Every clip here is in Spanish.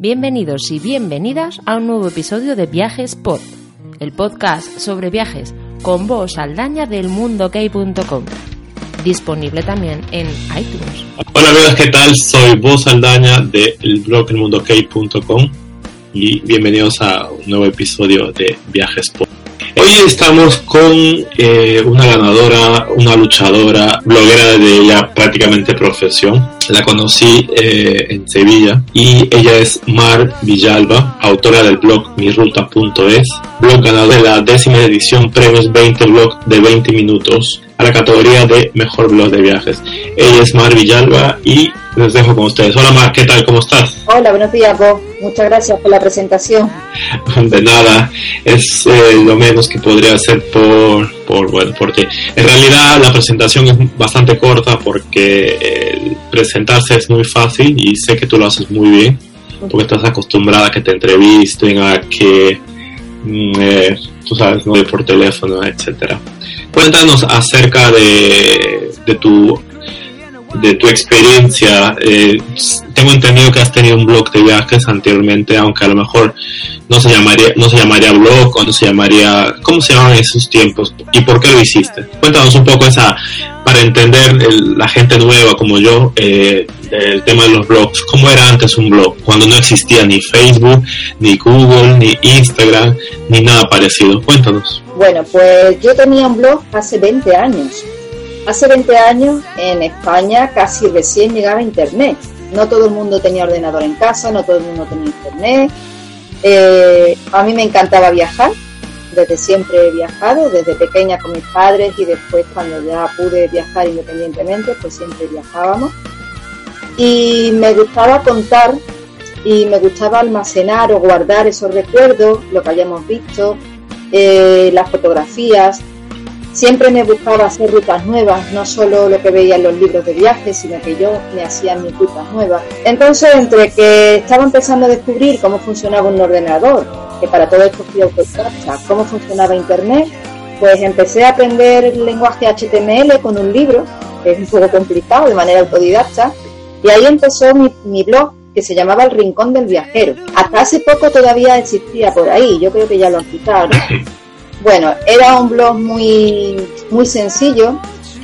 Bienvenidos y bienvenidas a un nuevo episodio de Viajes Pod, el podcast sobre viajes con voz Aldaña del mundokey.com. Disponible también en iTunes. Hola amigos, ¿qué tal? Soy Voz Aldaña del blog elmundokey.com y bienvenidos a un nuevo episodio de Viajes Pod. Hoy estamos con eh, una ganadora, una luchadora, bloguera de ya prácticamente profesión. La conocí eh, en Sevilla y ella es Mar Villalba, autora del blog miruta.es, blog ganador de la décima edición Premios 20 Blog de 20 minutos a la categoría de Mejor Blog de Viajes. Ella es Mar Villalba y les dejo con ustedes. Hola Mar, ¿qué tal? ¿Cómo estás? Hola, buenos días vos. Muchas gracias por la presentación. De nada, es eh, lo menos que podría hacer por, por, bueno, porque en realidad la presentación es bastante corta porque eh, presentarse es muy fácil y sé que tú lo haces muy bien porque estás acostumbrada a que te entrevisten, a que, mm, eh, tú sabes, ¿no? por teléfono, etcétera. Cuéntanos acerca de, de tu de tu experiencia. Eh, tengo entendido que has tenido un blog de viajes anteriormente, aunque a lo mejor no se llamaría, no se llamaría blog o se llamaría, ¿cómo se llamaban esos tiempos? ¿Y por qué lo hiciste? Cuéntanos un poco esa, para entender la gente nueva como yo, eh, el tema de los blogs. ¿Cómo era antes un blog? Cuando no existía ni Facebook, ni Google, ni Instagram, ni nada parecido. Cuéntanos. Bueno, pues yo tenía un blog hace 20 años. Hace 20 años en España casi recién llegaba Internet. No todo el mundo tenía ordenador en casa, no todo el mundo tenía Internet. Eh, a mí me encantaba viajar, desde siempre he viajado, desde pequeña con mis padres y después cuando ya pude viajar independientemente, pues siempre viajábamos. Y me gustaba contar y me gustaba almacenar o guardar esos recuerdos, lo que hayamos visto, eh, las fotografías, Siempre me buscaba hacer rutas nuevas, no solo lo que veía en los libros de viajes, sino que yo me hacía mis rutas nuevas. Entonces, entre que estaba empezando a descubrir cómo funcionaba un ordenador, que para todo esto fui autodidacta, cómo funcionaba Internet, pues empecé a aprender el lenguaje HTML con un libro, que es un poco complicado, de manera autodidacta, y ahí empezó mi, mi blog que se llamaba El Rincón del Viajero. Hasta hace poco todavía existía por ahí, yo creo que ya lo han quitado, Bueno, era un blog muy, muy sencillo,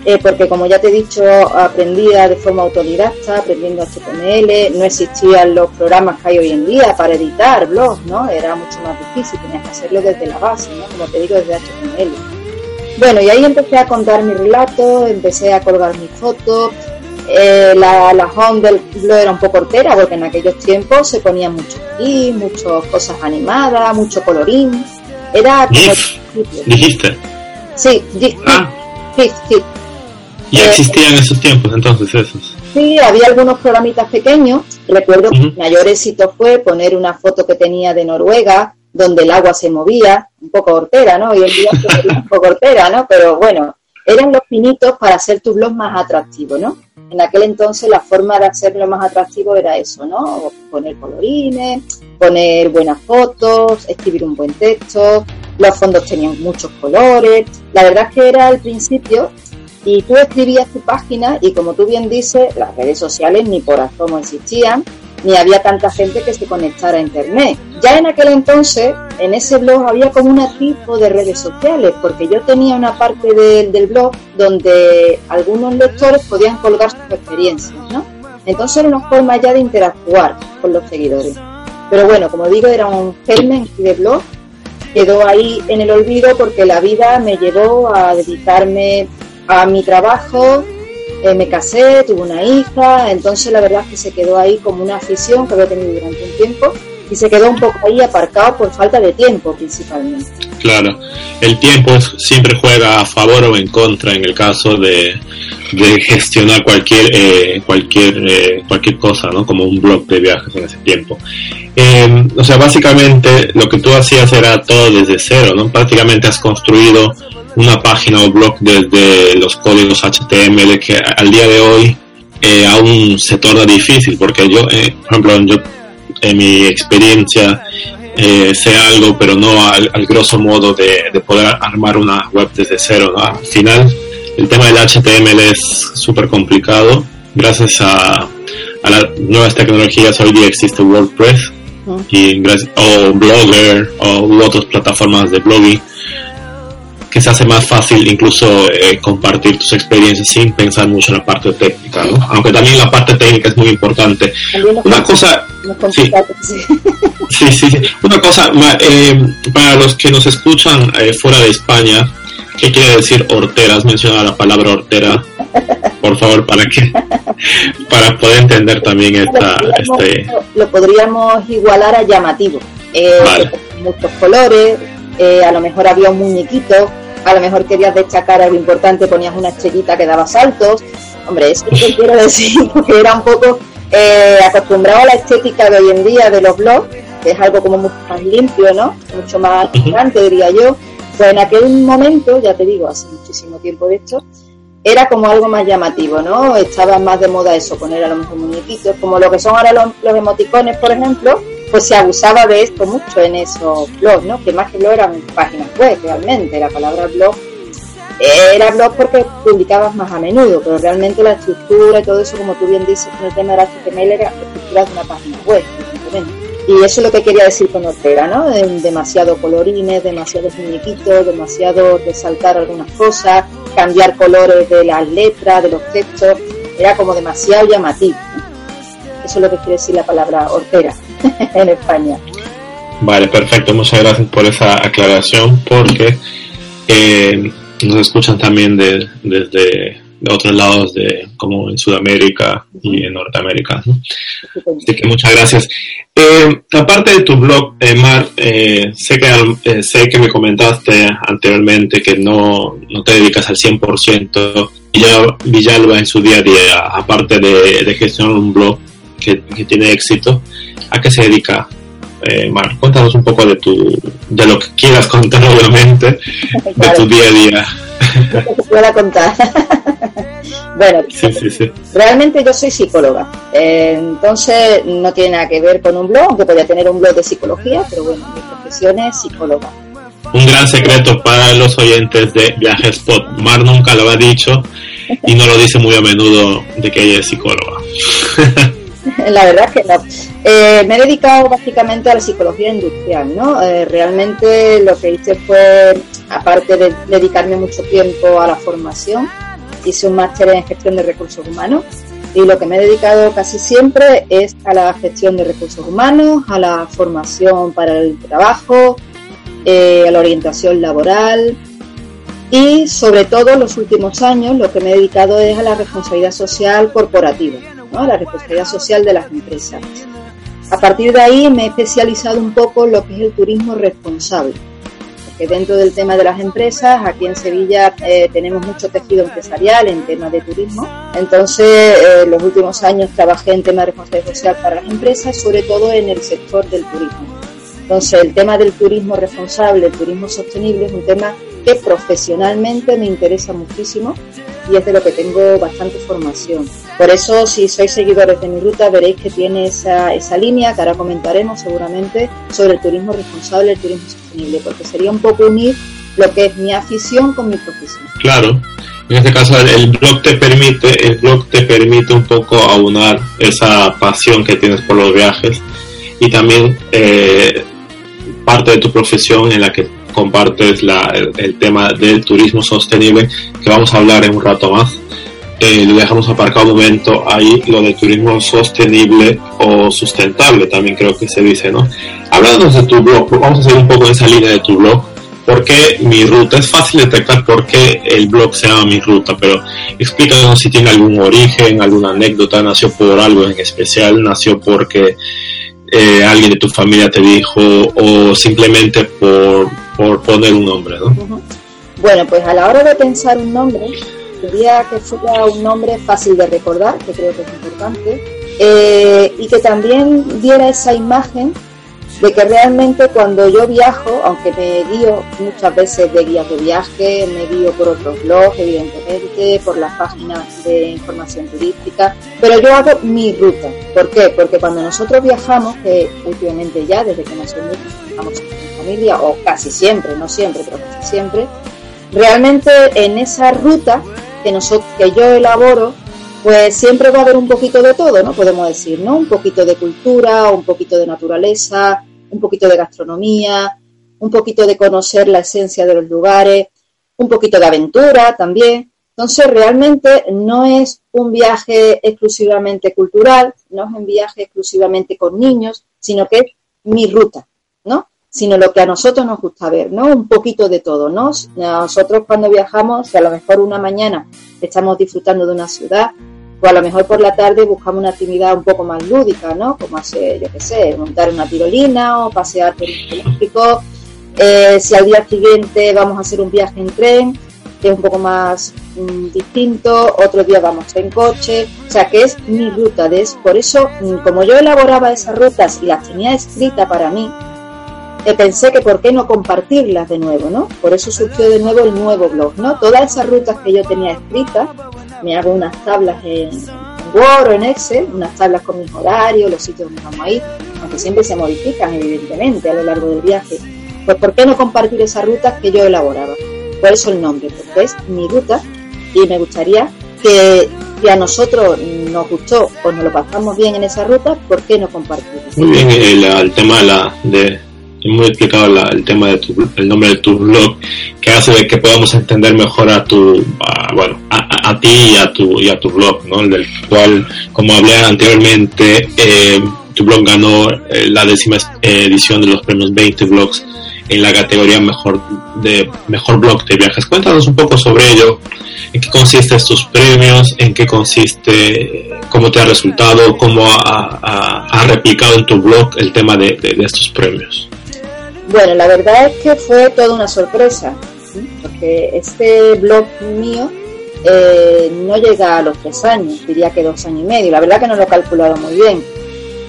eh, porque como ya te he dicho, aprendía de forma autodidacta, aprendiendo HTML, no existían los programas que hay hoy en día para editar blogs, ¿no? Era mucho más difícil, tenías que hacerlo desde la base, ¿no? Como te digo, desde HTML. Bueno, y ahí empecé a contar mi relato, empecé a colgar mis fotos, eh, la, la, home del blog era un poco hortera porque en aquellos tiempos se ponían muchos GIFs, muchas cosas animadas, mucho colorín. Era ¿Dijiste? Sí, ah. sí, sí. ¿Ya eh, existían esos tiempos entonces esos? Sí, había algunos programitas pequeños. Recuerdo que el mayor éxito fue poner una foto que tenía de Noruega, donde el agua se movía, un poco hortera, ¿no? Hoy en día un poco hortera, ¿no? Pero bueno, eran los pinitos para hacer tu blog más atractivo, ¿no? En aquel entonces la forma de hacerlo más atractivo era eso, ¿no? Poner colorines, poner buenas fotos, escribir un buen texto, los fondos tenían muchos colores. La verdad es que era al principio y tú escribías tu página y como tú bien dices, las redes sociales ni por asomo existían, ni había tanta gente que se conectara a internet. Ya en aquel entonces, en ese blog había como un tipo de redes sociales, porque yo tenía una parte del blog donde algunos lectores podían colgar sus experiencias, ¿no? Entonces era una forma ya de interactuar con los seguidores. Pero bueno, como digo, era un germen de blog, quedó ahí en el olvido porque la vida me llevó a dedicarme a mi trabajo, eh, me casé, tuve una hija, entonces la verdad es que se quedó ahí como una afición que había tenido durante un tiempo y se quedó un poco ahí aparcado por falta de tiempo principalmente. Claro, el tiempo siempre juega a favor o en contra en el caso de, gestionar cualquier eh, cualquier eh, cualquier cosa, ¿no? Como un blog de viajes en ese tiempo. Eh, o sea, básicamente lo que tú hacías era todo desde cero, ¿no? Prácticamente has construido una página o blog desde los códigos HTML que al día de hoy aún se torna difícil porque yo, por ejemplo, yo en mi experiencia eh, sé algo, pero no al, grosso modo de, poder armar una web desde cero. Al final, el tema del HTML es súper complicado. Gracias a, a, las nuevas tecnologías, hoy día existe WordPress, y o Blogger o otras plataformas de blogging que se hace más fácil incluso eh, compartir tus experiencias sin pensar mucho en la parte técnica, ¿no? Aunque también la parte técnica es muy importante. Una cosa... Sí. sí, sí, Una cosa, eh, para los que nos escuchan eh, fuera de España, ¿qué quiere decir hortera? Has mencionado la palabra hortera, por favor, para que para poder entender también esta... este... Lo podríamos igualar a llamativo. Muchos colores, a lo mejor había un muñequito a lo mejor querías destacar algo importante, ponías una estrellita que daba saltos. Hombre, eso que quiero decir, porque era un poco eh, acostumbrado a la estética de hoy en día de los blogs, que es algo como mucho más limpio, ¿no? Mucho más elegante, diría yo. Pues en aquel momento, ya te digo, hace muchísimo tiempo de esto, era como algo más llamativo, ¿no? Estaba más de moda eso, poner a lo mejor muñequitos, como lo que son ahora los, los emoticones, por ejemplo, pues se abusaba de esto mucho en esos blogs, ¿no? Que más que blog eran páginas web, realmente. La palabra blog era blog porque publicabas más a menudo, pero realmente la estructura y todo eso, como tú bien dices, en el tema de la HTML era estructura de una página web, Y eso es lo que quería decir con Ortega, ¿no? Demasiado colorines, demasiados muñequitos, demasiado resaltar algunas cosas, cambiar colores de las letras, de los textos, era como demasiado llamativo. Eso es lo que quiere decir la palabra Ortega. en España. Vale, perfecto. Muchas gracias por esa aclaración porque eh, nos escuchan también de, desde otros lados, de como en Sudamérica y en Norteamérica. Así que muchas gracias. Eh, aparte de tu blog, eh, Mar, sé, que, sé que me comentaste anteriormente que no, no te dedicas al 100% Villalba en su día a día, aparte de, de gestionar un blog que, que tiene éxito ¿A qué se dedica? Eh, Mar, cuéntanos un poco de tu, de lo que quieras contar, obviamente, de tu día a día. Que pueda contar. bueno, realmente yo soy psicóloga, eh, entonces no tiene nada que ver con un blog, aunque podría tener un blog de psicología, pero bueno, mi profesión es psicóloga. Un gran secreto para los oyentes de Viajes Spot. Mar nunca lo ha dicho y no lo dice muy a menudo de que ella es psicóloga. la verdad es que no. Eh, me he dedicado básicamente a la psicología industrial, ¿no? Eh, realmente lo que hice fue, aparte de dedicarme mucho tiempo a la formación, hice un máster en gestión de recursos humanos y lo que me he dedicado casi siempre es a la gestión de recursos humanos, a la formación para el trabajo, eh, a la orientación laboral y sobre todo en los últimos años lo que me he dedicado es a la responsabilidad social corporativa la responsabilidad social de las empresas. A partir de ahí me he especializado un poco en lo que es el turismo responsable, porque dentro del tema de las empresas, aquí en Sevilla eh, tenemos mucho tejido empresarial en temas de turismo, entonces eh, los últimos años trabajé en temas de responsabilidad social para las empresas, sobre todo en el sector del turismo. Entonces el tema del turismo responsable, el turismo sostenible es un tema que profesionalmente me interesa muchísimo y es de lo que tengo bastante formación. Por eso, si sois seguidores de mi ruta, veréis que tiene esa, esa línea que ahora comentaremos seguramente sobre el turismo responsable, el turismo sostenible, porque sería un poco unir lo que es mi afición con mi profesión. Claro, en este caso el blog te permite, el blog te permite un poco aunar esa pasión que tienes por los viajes y también eh, parte de tu profesión en la que compartes la, el, tema del turismo sostenible, que vamos a hablar en un rato más. Eh, lo dejamos aparcado un momento ahí, lo de turismo sostenible o sustentable, también creo que se dice, ¿no? Háblanos de tu blog, vamos a seguir un poco en esa línea de tu blog. porque mi ruta? Es fácil detectar por qué el blog se llama mi ruta, pero explícanos si tiene algún origen, alguna anécdota, nació por algo en especial, nació porque eh, alguien de tu familia te dijo o simplemente por, por poner un nombre, ¿no? Bueno, pues a la hora de pensar un nombre, quería que fuera un nombre fácil de recordar, que creo que es importante, eh, y que también diera esa imagen de que realmente cuando yo viajo, aunque me guío muchas veces de guías de viaje, me guío por otros blogs, evidentemente, por las páginas de información turística, pero yo hago mi ruta. ¿Por qué? Porque cuando nosotros viajamos, que últimamente ya, desde que nos viajamos en familia, o casi siempre, no siempre, pero casi siempre, realmente en esa ruta que, nosotros, que yo elaboro, pues siempre va a haber un poquito de todo, ¿no? Podemos decir, ¿no? Un poquito de cultura, un poquito de naturaleza, un poquito de gastronomía, un poquito de conocer la esencia de los lugares, un poquito de aventura también. Entonces, realmente no es un viaje exclusivamente cultural, no es un viaje exclusivamente con niños, sino que es mi ruta. Sino lo que a nosotros nos gusta ver, ¿no? Un poquito de todo, ¿no? Nosotros cuando viajamos, que a lo mejor una mañana estamos disfrutando de una ciudad, o a lo mejor por la tarde buscamos una actividad un poco más lúdica, ¿no? Como hacer, yo qué sé, montar una tirolina o pasear por el eléctrico. Eh, si al día siguiente vamos a hacer un viaje en tren, que es un poco más mm, distinto, otro día vamos en coche, o sea que es mi ruta, de, por eso mm, como yo elaboraba esas rutas y las tenía escritas para mí, pensé que por qué no compartirlas de nuevo, ¿no? Por eso surgió de nuevo el nuevo blog, ¿no? Todas esas rutas que yo tenía escritas, me hago unas tablas en, Word o en Excel, unas tablas con mis horarios, los sitios donde vamos a ir, aunque siempre se modifican evidentemente a lo largo del viaje. Pues ¿por qué no compartir esas rutas que yo elaboraba? Por eso el nombre, porque es mi ruta y me gustaría que si a nosotros nos gustó o nos lo pasamos bien en esa ruta, ¿por qué no compartirlo? Muy bien, el, tema de, muy explicado el tema de tu, el nombre de tu blog que hace de que podamos entender mejor a tu bueno a, ti y a tu y a tu blog no el del cual como hablé anteriormente eh, tu blog ganó eh, la décima edición de los premios 20 blogs en la categoría mejor de mejor blog de viajes. Cuéntanos un poco sobre ello, en qué consiste estos premios, en qué consiste, cómo te ha resultado, cómo ha, replicado en tu blog el tema de, estos premios. Bueno, la verdad es que fue toda una sorpresa, porque este blog mío eh, no llega a los tres años, diría que dos años y medio. La verdad que no lo he calculado muy bien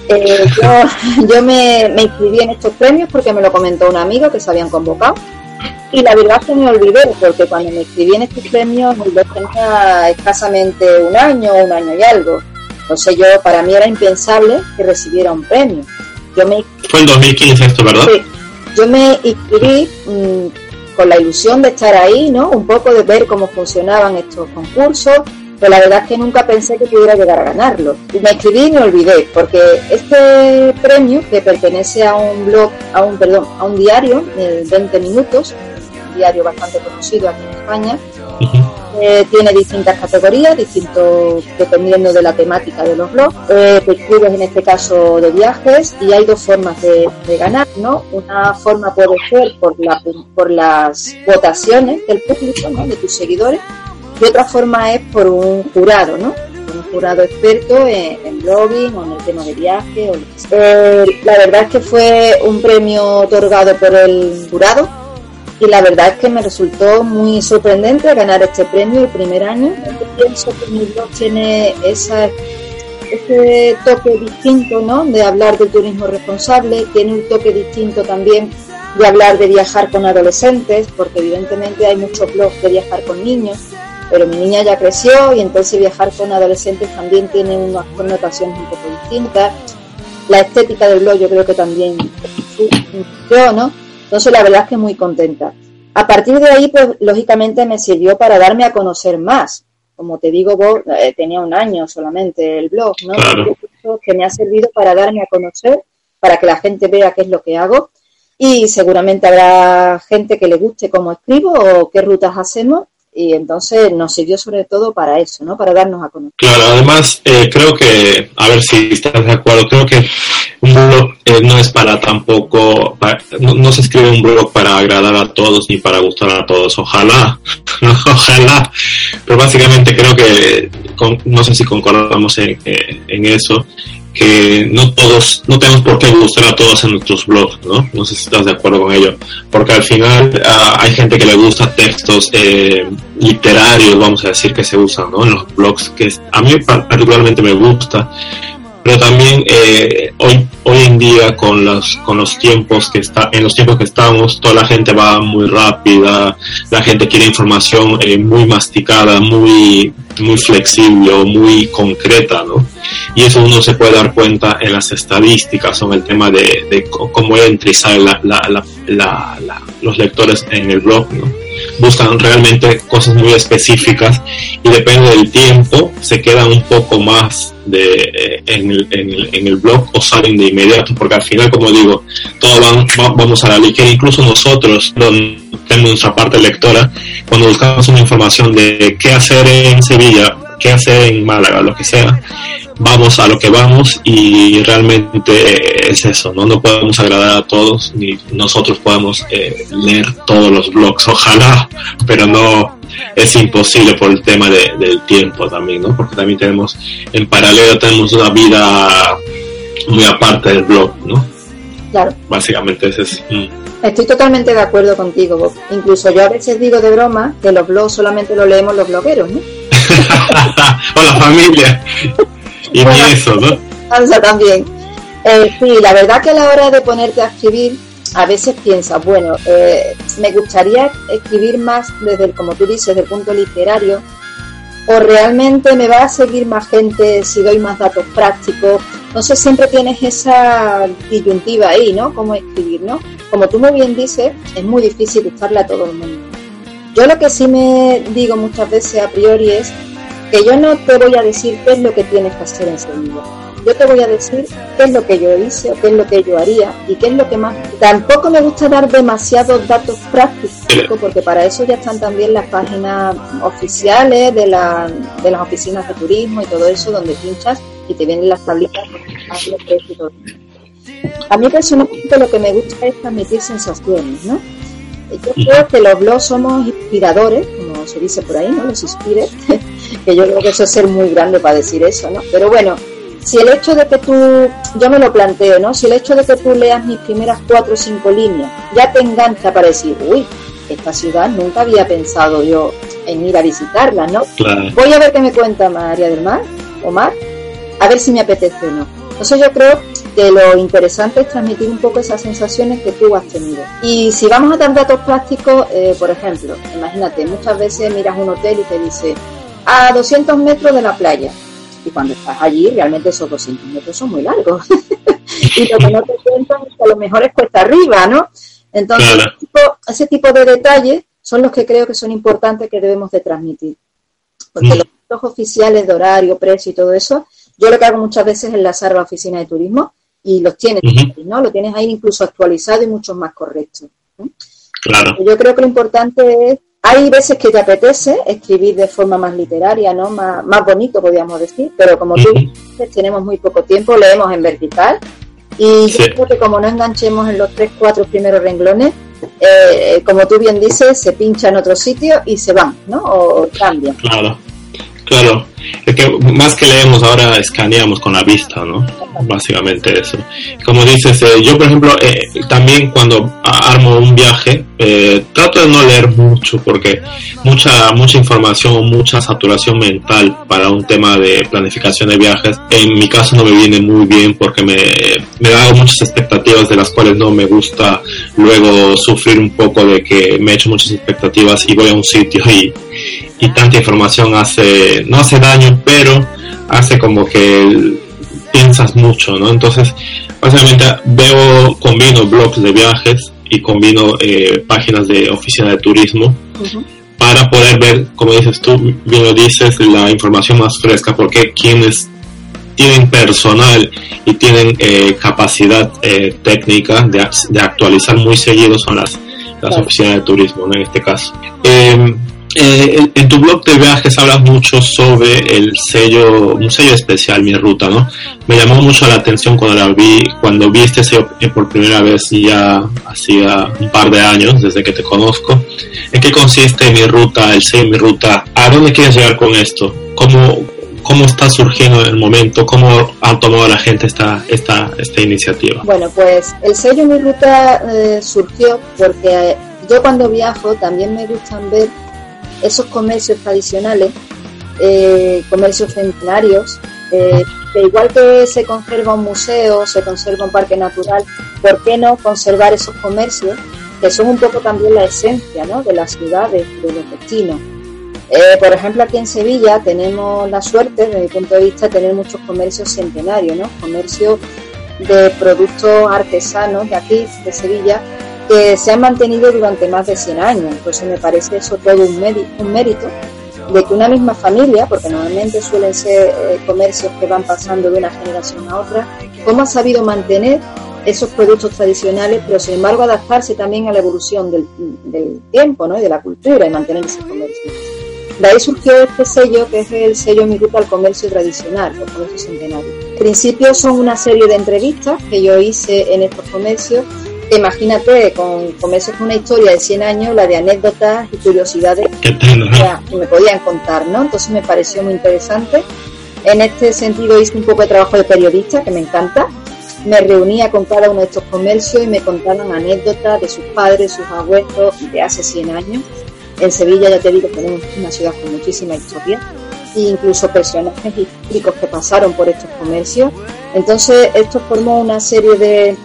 eh, yo, me, inscribí en estos premios porque me lo comentó un amigo que se habían convocado. Y la verdad es que me olvidé, porque cuando me inscribí en estos premios, yo tenía escasamente un año, un año y algo. Entonces yo, para mí era impensable que recibiera un premio. Yo me, Fue en 2015 esto, ¿verdad? Sí. Yo me inscribí mm, con la ilusión de estar ahí, ¿no? Un poco de ver cómo funcionaban estos concursos, pero la verdad es que nunca pensé que pudiera llegar a ganarlo. Y me escribí y me olvidé, porque este premio, que pertenece a un blog, a un, perdón, a un diario de 20 minutos, un diario bastante conocido aquí en España, eh, tiene distintas categorías, distintos dependiendo de la temática de los blogs. Eh, escribes en este caso de viajes y hay dos formas de, ganar, ¿no? Una forma puede ser por, la, por las votaciones del público, ¿no? De tus seguidores y otra forma es por un jurado, ¿no? Un jurado experto en, blogging o en el tema de viaje. Eh, la verdad es que fue un premio otorgado por el jurado y la verdad es que me resultó muy sorprendente ganar este premio el primer año. Yo pienso que mi blog tiene esa, ese toque distinto, ¿no? De hablar del turismo responsable, tiene un toque distinto también de hablar de viajar con adolescentes, porque evidentemente hay muchos blogs de viajar con niños pero mi niña ya creció y entonces viajar con adolescentes también tiene unas connotaciones un poco distintas. La estética del blog yo creo que también yo, ¿no? Entonces la verdad es que muy contenta. A partir de ahí, pues lógicamente me sirvió para darme a conocer más. Como te digo, vos eh, tenía un año solamente el blog, ¿no? Que me ha servido para darme a conocer, para que la gente vea qué es lo que hago y seguramente habrá gente que le guste cómo escribo o qué rutas hacemos y entonces nos sirvió sobre todo para eso, ¿no? Para darnos a conocer. Claro, además eh, creo que, a ver si estás de acuerdo, creo que un blog eh, no es para tampoco, no, se escribe un blog para agradar a todos ni para gustar a todos, ojalá, ojalá, pero básicamente creo que, no sé si concordamos en, en eso, que no todos, no tenemos por qué gustar a todos en nuestros blogs, ¿no? No sé si estás de acuerdo con ello, porque al final ah, hay gente que le gusta textos eh, literarios, vamos a decir, que se usan, ¿no? En los blogs, que a mí particularmente me gusta, pero también eh, hoy hoy en día con los con los tiempos que está en los tiempos que estamos toda la gente va muy rápida la gente quiere información eh, muy masticada muy muy flexible muy concreta no y eso uno se puede dar cuenta en las estadísticas en el tema de, cómo sale la, la, la, los lectores en el blog no buscan realmente cosas muy específicas y depende del tiempo se quedan un poco más de, eh, en, el, en, el, blog o salen de inmediato, porque al final, como digo, todos van, vamos a la ligera, incluso nosotros, tenemos nuestra parte lectora, cuando buscamos una información de qué hacer en Sevilla, qué hacer en Málaga, lo que sea, vamos a lo que vamos y realmente es eso, ¿no? No podemos agradar a todos, ni nosotros podemos eh, leer todos los blogs, ojalá, pero no es imposible por el tema del tiempo también, ¿no? Porque también tenemos, en paralelo tenemos una vida muy aparte del blog, ¿no? Claro. Básicamente ese es... Mm. Estoy totalmente de acuerdo contigo, Bob. Incluso yo a veces digo de broma que los blogs solamente lo leemos los blogueros, ¿no? o la familia. Y ni eso, ¿no? también. Eh, sí, la verdad que a la hora de ponerte a escribir, a veces piensas, bueno, eh, me gustaría escribir más desde, el, como tú dices, desde el punto literario, o realmente me va a seguir más gente si doy más datos prácticos. Sé, siempre tienes esa disyuntiva ahí, ¿no? Cómo escribir, ¿no? Como tú muy bien dices, es muy difícil gustarle a todo el mundo. Yo lo que sí me digo muchas veces a priori es que yo no te voy a decir qué es lo que tienes que hacer en Sevilla. Yo te voy a decir qué es lo que yo hice o qué es lo que yo haría y qué es lo que más. Tampoco me gusta dar demasiados datos prácticos porque para eso ya están también las páginas oficiales de las oficinas de turismo y todo eso donde pinchas y te vienen las tablitas A mí personalmente lo que me gusta es transmitir sensaciones, ¿no? Yo creo que los blogs somos inspiradores, como se dice por ahí, ¿no? Los inspires, que yo creo que eso es ser muy grande para decir eso, ¿no? Pero bueno, si el hecho de que tú, yo me lo planteo, ¿no? Si el hecho de que tú leas mis primeras cuatro o cinco líneas ya te engancha para decir, uy, esta ciudad nunca había pensado yo en ir a visitarla, ¿no? Voy a ver qué me cuenta María del Mar, Omar, a ver si me apetece o no. Entonces yo creo que lo interesante es transmitir un poco esas sensaciones que tú has tenido. Y si vamos a dar datos prácticos, eh, por ejemplo, imagínate, muchas veces miras un hotel y te dice a 200 metros de la playa. Y cuando estás allí, realmente esos 200 metros son muy largos. y lo que no te cuentan es que a lo mejor es cuesta arriba, ¿no? Entonces, ese, tipo, de detalles son los que creo que son importantes que debemos de transmitir. Porque mm. los datos oficiales de horario, precio y todo eso, yo lo que hago muchas veces es enlazar a la oficina de turismo y los tienes, ¿no? Lo tienes ahí incluso actualizado y mucho más correcto. Claro. Yo creo que lo importante es, hay veces que te apetece escribir de forma más literaria, ¿no? Más, más bonito, podríamos decir, pero como tú dices, tenemos muy poco tiempo, leemos en vertical y yo creo que como no enganchemos en los tres, cuatro primeros renglones, eh, como tú bien dices, se pincha en otro sitio y se van, ¿no? O cambian. Claro. Claro, es que más que leemos ahora escaneamos con la vista, ¿no? Básicamente eso. Como dices, eh, yo por ejemplo eh, también cuando armo un viaje eh, trato de no leer mucho porque mucha mucha información o mucha saturación mental para un tema de planificación de viajes en mi caso no me viene muy bien porque me, me da muchas expectativas de las cuales no me gusta luego sufrir un poco de que me he hecho muchas expectativas y voy a un sitio y y tanta información hace, no hace daño, pero hace como que piensas mucho, ¿no? Entonces, básicamente veo, combino blogs de viajes y combino eh, páginas de oficina de turismo para poder ver, como dices tú, bien lo dices, la información más fresca, porque quienes tienen personal y tienen eh, capacidad eh, técnica de, de, actualizar muy seguido son las, las oficinas de turismo, ¿no? en este caso. Eh, en tu blog de viajes hablas mucho sobre el sello, un sello especial, Mi Ruta, ¿no? Me llamó mucho la atención cuando la vi, cuando vi este sello por primera vez ya hacía un par de años, desde que te conozco. ¿En qué consiste Mi Ruta, el sello Mi Ruta? ¿A dónde quieres llegar con esto? ¿Cómo, cómo está surgiendo en el momento? ¿Cómo ha tomado la gente esta, esta, esta iniciativa? Bueno, pues el sello Mi Ruta eh, surgió porque yo cuando viajo también me gustan ver esos comercios tradicionales, eh, comercios centenarios, eh, que igual que se conserva un museo, se conserva un parque natural, ¿por qué no conservar esos comercios que son un poco también la esencia ¿no? de las ciudades, de los destinos? Eh, por ejemplo, aquí en Sevilla tenemos la suerte, desde mi punto de vista, de tener muchos comercios centenarios, ¿no? comercios de productos artesanos de aquí, de Sevilla, que se han mantenido durante más de 100 años. Entonces me parece eso todo un, un mérito de que una misma familia, porque normalmente suelen ser eh, comercios que van pasando de una generación a otra, cómo ha sabido mantener esos productos tradicionales, pero sin embargo adaptarse también a la evolución del, tiempo ¿no? y de la cultura y mantener ese comercio. De ahí surgió este sello, que es el sello Mi Ruta al Comercio Tradicional, el comercio centenario. En principio son una serie de entrevistas que yo hice en estos comercios imagínate, con comercios con una historia de 100 años, la de anécdotas y curiosidades que, me podían contar, ¿no? Entonces me pareció muy interesante. En este sentido hice un poco de trabajo de periodista, que me encanta. Me reunía con cada uno de estos comercios y me contaban anécdotas de sus padres, sus abuelos de hace 100 años. En Sevilla, ya te digo, tenemos una ciudad con muchísima historia e incluso personajes históricos que pasaron por estos comercios. Entonces, esto formó una serie de,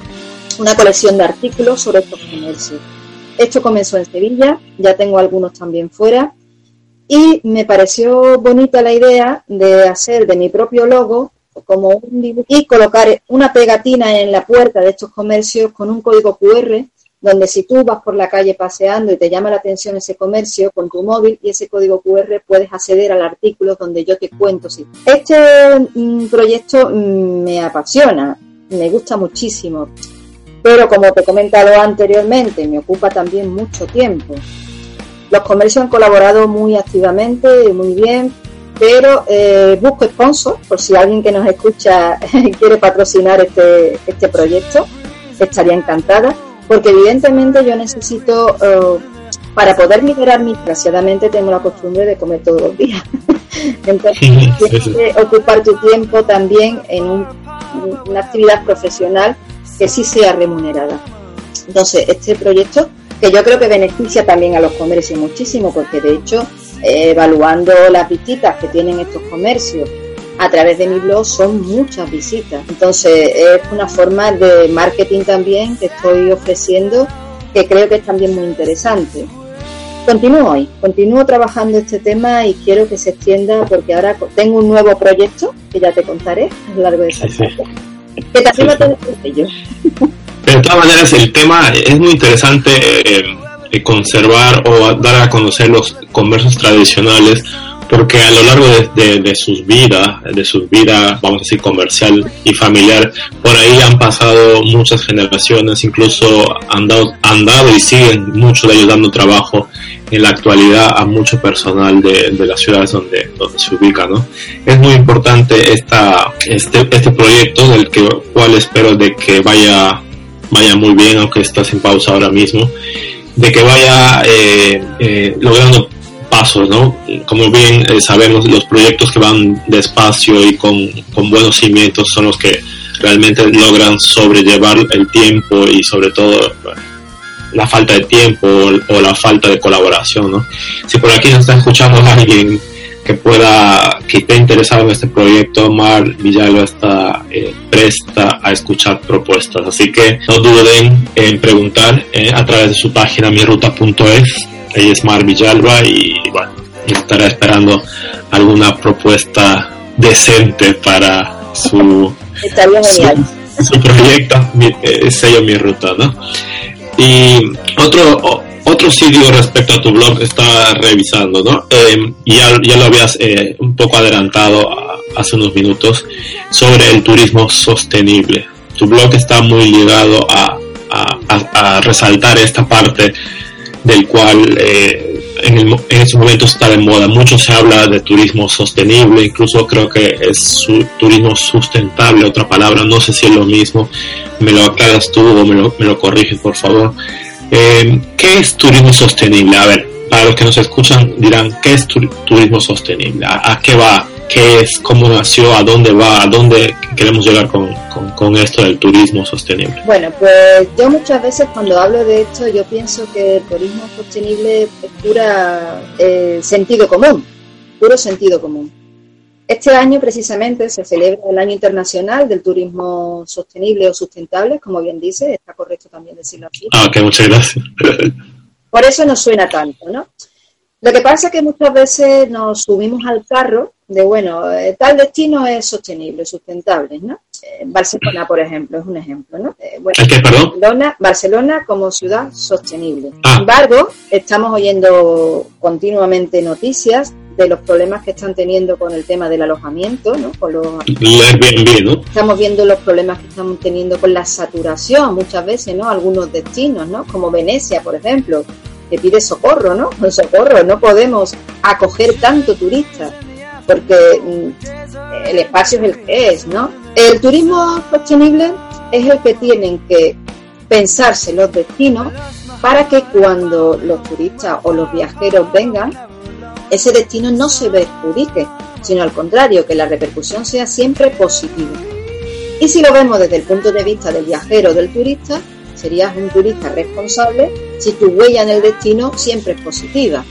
una colección de artículos sobre estos comercios. Esto comenzó en Sevilla, ya tengo algunos también fuera, y me pareció bonita la idea de hacer de mi propio logo como un dibujo y colocar una pegatina en la puerta de estos comercios con un código QR donde si tú vas por la calle paseando y te llama la atención ese comercio con tu móvil y ese código QR puedes acceder al artículo donde yo te cuento. Sí. Este mm, proyecto mm, me apasiona, me gusta muchísimo pero como te he comentado anteriormente, me ocupa también mucho tiempo. Los comercios han colaborado muy activamente muy bien, pero eh, busco sponsor por si alguien que nos escucha quiere patrocinar este, este proyecto, estaría encantada, porque evidentemente yo necesito, eh, para poder liberar mi, desgraciadamente tengo la costumbre de comer todos los días. Entonces, tienes que ocupar tu tiempo también en una actividad profesional que sí sea remunerada. Entonces, este proyecto, que yo creo que beneficia también a los comercios muchísimo, porque de hecho, eh, evaluando las visitas que tienen estos comercios a través de mi blog, son muchas visitas. Entonces, es una forma de marketing también que estoy ofreciendo, que creo que es también muy interesante. Continúo hoy, continúo trabajando este tema y quiero que se extienda porque ahora tengo un nuevo proyecto que ya te contaré a lo largo de esta sí, que también De todas maneras, el tema es muy interesante eh, conservar o dar a conocer los comercios tradicionales porque a lo largo de, sus vidas, de su vida, vamos a decir, comercial y familiar, por ahí han pasado muchas generaciones, incluso han dado, han dado y siguen muchos de ellos dando trabajo en la actualidad a mucho personal de, las ciudades donde, donde se ubica, ¿no? Es muy importante esta, este, este proyecto del que, cual espero de que vaya, vaya muy bien, aunque está sin pausa ahora mismo, de que vaya eh, eh, logrando pasos, ¿no? Como bien eh, sabemos, los proyectos que van despacio y con, buenos cimientos son los que realmente logran sobrellevar el tiempo y sobre todo la falta de tiempo o, la falta de colaboración, ¿no? Si por aquí nos está escuchando alguien que pueda, que esté interesado en este proyecto, Mar Villalba está eh, presta a escuchar propuestas. Así que no duden en preguntar eh, a través de su página miruta.es. Ella es Mar Villalba y bueno, estará esperando alguna propuesta decente para su, su, proyecto, eh, sello mi ruta, ¿no? Y otro, otro sitio respecto a tu blog está revisando, ¿no? Eh, ya, ya, lo habías eh, un poco adelantado hace unos minutos sobre el turismo sostenible. Tu blog está muy ligado a, a, resaltar esta parte del cual eh, en, el, en estos momentos está de moda. Mucho se habla de turismo sostenible, incluso creo que es turismo sustentable, otra palabra, no sé si es lo mismo. Me lo aclaras tú o me lo, me lo corriges, por favor. Eh, ¿Qué es turismo sostenible? A ver, para los que nos escuchan dirán, ¿qué es turismo sostenible? ¿A, qué va? ¿Qué es? ¿Cómo nació? ¿A dónde va? ¿A dónde queremos llegar con, con, esto del turismo sostenible? Bueno, pues yo muchas veces cuando hablo de esto yo pienso que el turismo sostenible es pura eh, sentido común, puro sentido común. Este año precisamente se celebra el Año Internacional del Turismo Sostenible o Sustentable, como bien dice, está correcto también decirlo así. Ah, ok, muchas gracias. Por eso nos suena tanto, ¿no? Lo que pasa es que muchas veces nos subimos al carro de, bueno, eh, tal destino es sostenible, sustentable, ¿no? eh, Barcelona, por ejemplo, es un ejemplo, ¿no? Eh, bueno? Barcelona, Barcelona como ciudad sostenible. Ah. Sin embargo, estamos oyendo continuamente noticias de los problemas que están teniendo con el tema del alojamiento, ¿no? Con los Airbnb, ¿no? Estamos viendo los problemas que están teniendo con la saturación muchas veces, ¿no? Algunos destinos, ¿no? Como Venecia, por ejemplo, que pide socorro, ¿no? Socorro, no podemos acoger tanto turista porque mm, el espacio es el que es, ¿no? El turismo sostenible es el que tienen que pensarse los destinos para que cuando los turistas o los viajeros vengan, ese destino no se perjudique, sino al contrario, que la repercusión sea siempre positiva. Y si lo vemos desde el punto de vista del viajero o del turista, serías un turista responsable si tu huella en el destino siempre es positiva.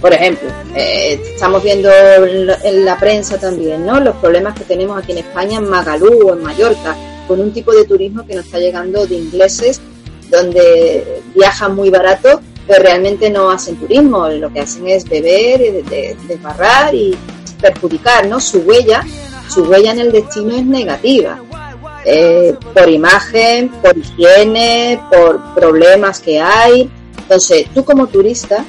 Por ejemplo, eh, estamos viendo en la, en la, prensa también, ¿no? Los problemas que tenemos aquí en España, en Magalú o en Mallorca, con un tipo de turismo que nos está llegando de ingleses, donde viajan muy barato, pero realmente no hacen turismo, lo que hacen es beber, desbarrar de, de y perjudicar, ¿no? Su huella, su huella en el destino es negativa. Eh, por imagen, por higiene, por problemas que hay. Entonces, tú como turista,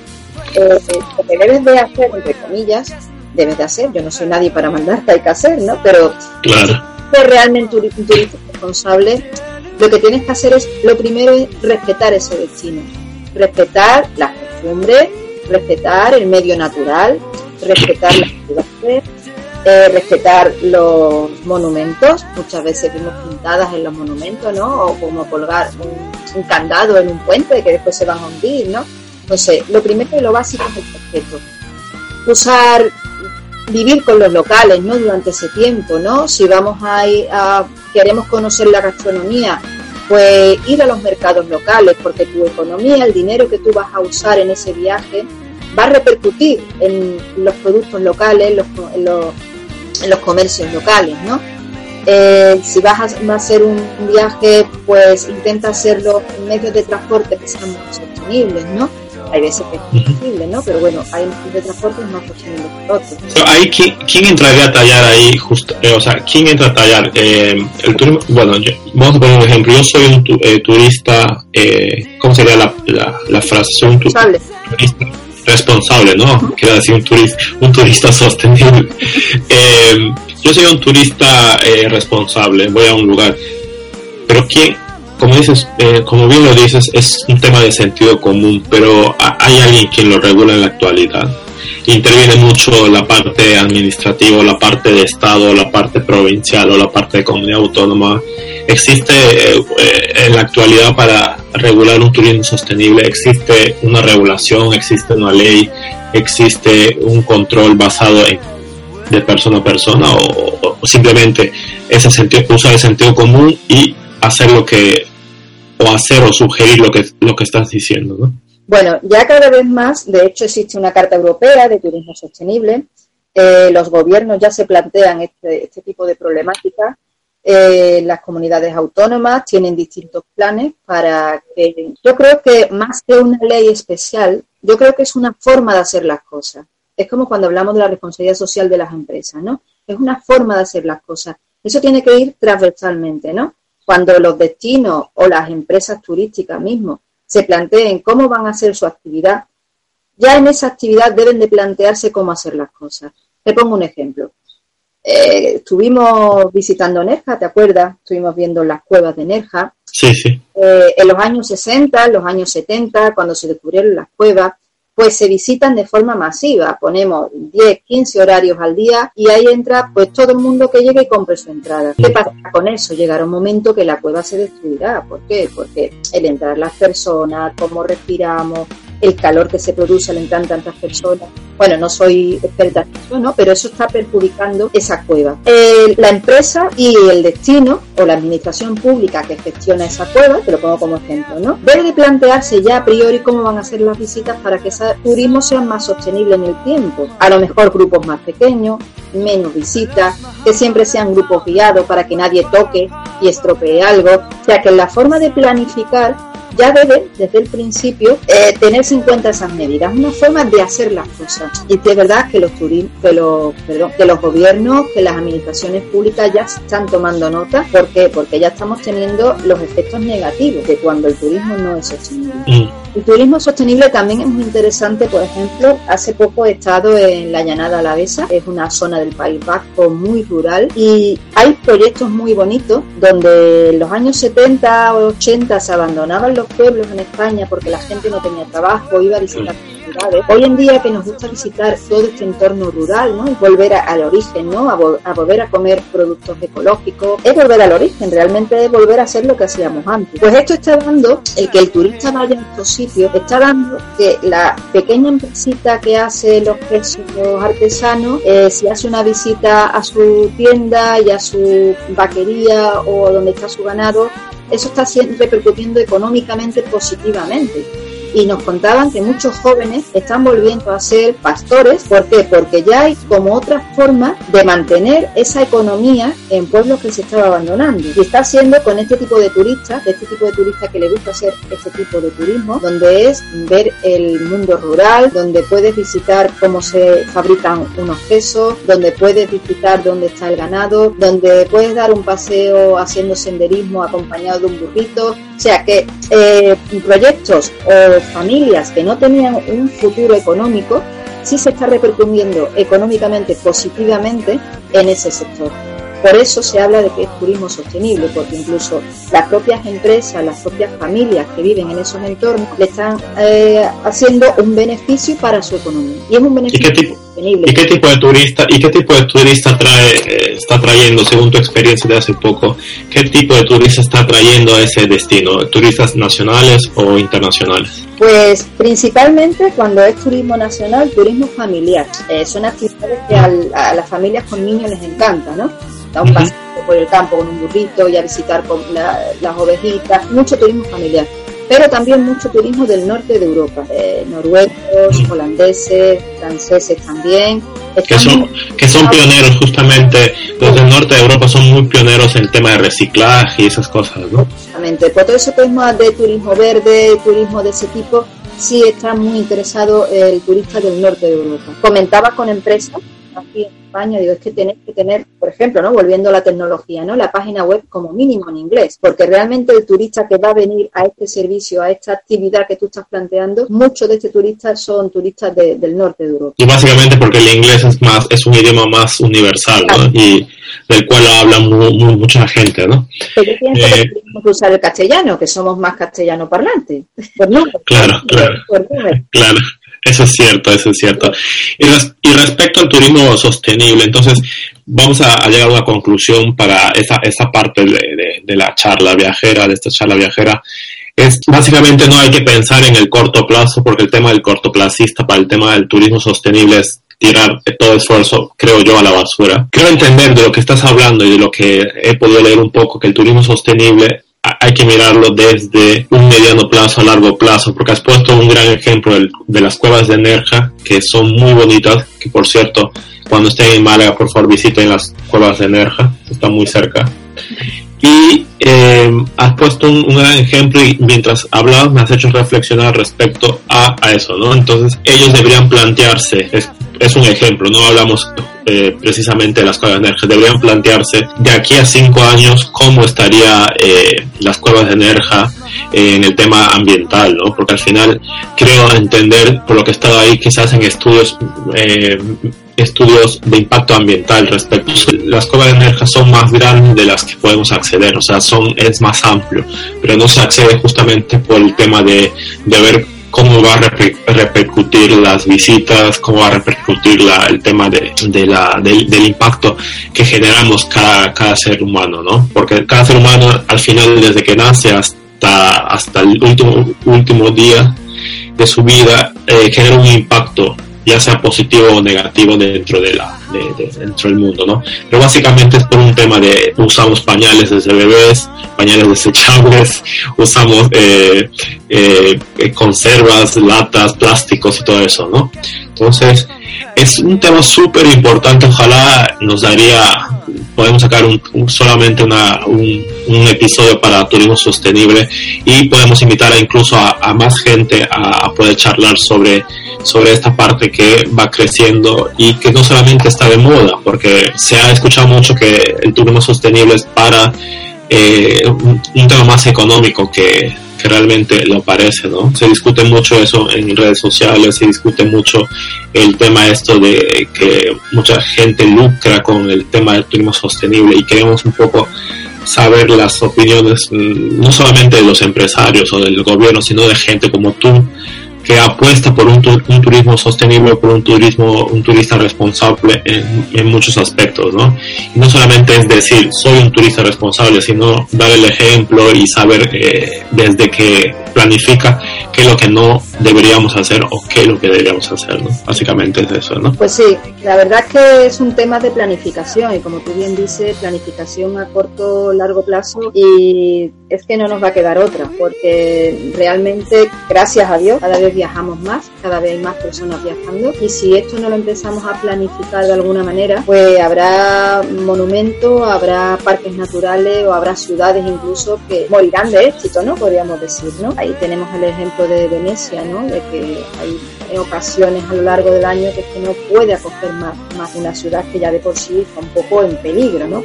eh, lo que debes de hacer, entre comillas, debes de hacer, yo no soy nadie para mandarte, hay que hacer, ¿no? Pero claro. ser realmente un turista responsable, lo que tienes que hacer es, lo primero es respetar ese destino, respetar las costumbres, respetar el medio natural, respetar las ciudades, eh, respetar los monumentos, muchas veces vimos pintadas en los monumentos, ¿no? O como colgar un, un candado en un puente que después se van a hundir, ¿no? Entonces, lo primero y lo básico es el respeto. Usar, vivir con los locales, ¿no? Durante ese tiempo, ¿no? Si vamos a, a queremos conocer la gastronomía, pues ir a los mercados locales, porque tu economía, el dinero que tú vas a usar en ese viaje, va a repercutir en los productos locales, los, en los, comercios locales, ¿no? Eh, si vas a, hacer un viaje, pues intenta hacerlo en medios de transporte que sean más sostenibles, ¿no? Hay veces que es posible, ¿no? Pero bueno, hay medios de transporte más sostenibles que otros. Pero ahí, ¿quién, ¿quién, entraría a tallar ahí? Justo, eh, o sea, ¿quién entra a tallar? Eh, el turismo, bueno, yo, vamos a poner un ejemplo. Yo soy un tu, eh, turista, ¿cómo sería la, la, la frase? Soy un tu, turista responsable, ¿no? Uh -huh. Quiero decir un turista, un turista sostenible. yo soy un turista responsable, voy a un lugar. Pero ¿quién, como dices, eh, como bien lo dices, es un tema de sentido común, pero hay alguien quien lo regula en la actualidad. Interviene mucho la parte administrativa, la parte de Estado, la parte provincial o la parte de comunidad autónoma. Existe eh, en la actualidad para regular un turismo sostenible, existe una regulación, existe una ley, existe un control basado en de persona a persona o, simplemente ese sentido, usar el sentido común y hacer lo que o hacer o sugerir lo que lo que estás diciendo, ¿no? Bueno, ya cada vez más, de hecho existe una carta europea de turismo sostenible, eh, los gobiernos ya se plantean este, este tipo de problemática, eh, las comunidades autónomas tienen distintos planes para que, yo creo que más que una ley especial, yo creo que es una forma de hacer las cosas. Es como cuando hablamos de la responsabilidad social de las empresas, ¿no? Es una forma de hacer las cosas. Eso tiene que ir transversalmente, ¿no? Cuando los destinos o las empresas turísticas mismos se planteen cómo van a hacer su actividad, ya en esa actividad deben de plantearse cómo hacer las cosas. Te pongo un ejemplo. Eh, estuvimos visitando Nerja, ¿te acuerdas? Estuvimos viendo las cuevas de Nerja. Sí, sí. Eh, en los años 60, en los años 70, cuando se descubrieron las cuevas, pues se visitan de forma masiva. Ponemos 10, 15 horarios al día y ahí entra pues todo el mundo que llegue y compre su entrada. ¿Qué pasa con eso? Llegará un momento que la cueva se destruirá. ¿Por qué? Porque el entrar las personas, cómo respiramos, el calor que se produce al entrar tantas personas. Bueno, no soy experta en eso, ¿no? Pero eso está perjudicando esa cueva. Eh, la empresa y el destino o la administración pública que gestiona esa cueva, te lo pongo como ejemplo, ¿no? Debe de plantearse ya a priori cómo van a ser las visitas para que ese turismo sea más sostenible en el tiempo. A lo mejor grupos más pequeños, menos visitas, que siempre sean grupos guiados para que nadie toque y estropee algo. Sea que la forma de planificar ya debe, desde el principio, eh, tenerse en cuenta esas medidas, una forma de hacer las cosas. Y es verdad que los, que los, perdón, que los gobiernos, que las administraciones públicas ya están tomando nota. ¿Por qué? Porque ya estamos teniendo los efectos negativos de cuando el turismo no es sostenible. El turismo sostenible también es muy interesante, por ejemplo, hace poco he estado en la Llanada Alavesa, es una zona del País Vasco muy rural y hay proyectos muy bonitos donde en los años 70 o 80 se abandonaban los pueblos en España porque la gente no tenía trabajo, iba a visitar Hoy en día que nos gusta visitar todo este entorno rural, ¿no? Y volver al origen, ¿no? A, volver a comer productos ecológicos, es volver al origen, realmente es volver a hacer lo que hacíamos antes. Pues esto está dando, el que el turista vaya a estos sitios, está dando que la pequeña empresita que hace los quesos artesanos, eh, si hace una visita a su tienda y a su vaquería o donde está su ganado, eso está repercutiendo económicamente positivamente y nos contaban que muchos jóvenes están volviendo a ser pastores. ¿Por qué? Porque ya hay como otra forma de mantener esa economía en pueblos que se estaba abandonando. Y está haciendo con este tipo de turistas, este tipo de turistas que le gusta hacer este tipo de turismo, donde es ver el mundo rural, donde puedes visitar cómo se fabrican unos quesos, donde puedes visitar dónde está el ganado, donde puedes dar un paseo haciendo senderismo acompañado de un burrito. O sea que eh, proyectos o familias que no tenían un futuro económico, sí se está repercutiendo económicamente positivamente en ese sector. Por eso se habla de que es turismo sostenible, porque incluso las propias empresas, las propias familias que viven en esos entornos le están eh, haciendo un beneficio para su economía. Y es un beneficio sostenible. ¿Y qué tipo de turista y qué tipo de turista trae, eh, está trayendo, según tu experiencia de hace poco, qué tipo de turista está trayendo a ese destino? ¿Turistas nacionales o internacionales? Pues principalmente cuando es turismo nacional, turismo familiar. Eh, son actividades que a las familias con niños les encanta, ¿no? Da un paseo por el campo con un burrito y a visitar con las ovejitas, mucho turismo familiar. Pero también mucho turismo del norte de Europa, eh, noruegos, holandeses, franceses también. Que son, que son pioneros justamente, los del norte de Europa son muy pioneros en el tema de reciclaje y esas cosas, ¿no? Exactamente, por todo ese tema de turismo verde, turismo de ese tipo, sí está muy interesado el turista del norte de Europa. Comentaba con empresas aquí en España, digo, es que tenéis que tener, por ejemplo, ¿no? Volviendo a la tecnología, ¿no? La página web como mínimo en inglés, porque realmente el turista que va a venir a este servicio, a esta actividad que tú estás planteando, muchos de estos turistas son turistas del norte de Europa. Y básicamente porque el inglés es más, es un idioma más universal, ¿no? Y del cual habla mucha gente, ¿no? Pero yo pienso que eh, tenemos que usar el castellano, que somos más castellano parlantes. Pues no, claro, claro. Claro. Eso es cierto, eso es cierto. Y, respecto al turismo sostenible, entonces vamos a, llegar a una conclusión para esa, esa parte de, de, la charla viajera, de esta charla viajera. Es básicamente no hay que pensar en el corto plazo, porque el tema del cortoplacista para el tema del turismo sostenible es tirar todo esfuerzo, creo yo, a la basura. Quiero entender de lo que estás hablando y de lo que he podido leer un poco, que el turismo sostenible hay que mirarlo desde un mediano plazo a largo plazo, porque has puesto un gran ejemplo de las cuevas de Nerja, que son muy bonitas, que por cierto, cuando estén en Málaga, por favor visiten las cuevas de Nerja, están muy cerca. Y eh, has puesto un, gran ejemplo y mientras hablabas me has hecho reflexionar respecto a, eso, ¿no? Entonces ellos deberían plantearse, es, es un ejemplo, no hablamos eh, precisamente las cuevas de Nerja. Deberían plantearse de aquí a cinco años cómo estaría eh, las cuevas de Nerja en el tema ambiental, ¿no? Porque al final creo entender, por lo que he estado ahí quizás en estudios eh, estudios de impacto ambiental respecto. Las cuevas de Nerja son más grandes de las que podemos acceder, o sea, son, es más amplio, pero no se accede justamente por el tema de, de ver cómo va a repercutir las visitas, cómo va a repercutir el tema de, la, del impacto que generamos cada, cada ser humano, ¿no? Porque cada ser humano al final, desde que nace hasta, hasta el último, último día de su vida, eh, genera un impacto ya sea positivo o negativo dentro de la dentro del mundo, ¿no? Pero básicamente es por un tema de usamos pañales desde bebés, pañales desechables, usamos eh, eh, conservas, latas, plásticos y todo eso, ¿no? Entonces, es un tema súper importante, ojalá nos daría, podemos sacar un, solamente una, un, episodio para turismo sostenible y podemos invitar a incluso a, más gente a, poder charlar sobre, sobre esta parte que va creciendo y que no solamente está de moda, porque se ha escuchado mucho que el turismo sostenible es para eh, un, tema más económico que, que, realmente lo parece, ¿no? Se discute mucho eso en redes sociales, se discute mucho el tema esto de que mucha gente lucra con el tema del turismo sostenible y queremos un poco saber las opiniones mm, no solamente de los empresarios o del gobierno, sino de gente como tú que apuesta por un, turismo sostenible, por un turismo, un turista responsable en, muchos aspectos, ¿no? Y no solamente es decir, soy un turista responsable, sino dar el ejemplo y saber eh, desde que planifica qué es lo que no deberíamos hacer o qué es lo que deberíamos hacer, ¿no? Básicamente es eso, ¿no? Pues sí, la verdad es que es un tema de planificación y como tú bien dices, planificación a corto, largo plazo y es que no nos va a quedar otra porque realmente, gracias a Dios, cada vez viajamos más, cada vez hay más personas viajando y si esto no lo empezamos a planificar de alguna manera, pues habrá monumentos, habrá parques naturales o habrá ciudades incluso que morirán de éxito, ¿no? Podríamos decir, ¿no? Ahí tenemos el ejemplo de Venecia, ¿no? De que hay ocasiones a lo largo del año que es que no puede acoger más, más una ciudad que ya de por sí está un poco en peligro, ¿no?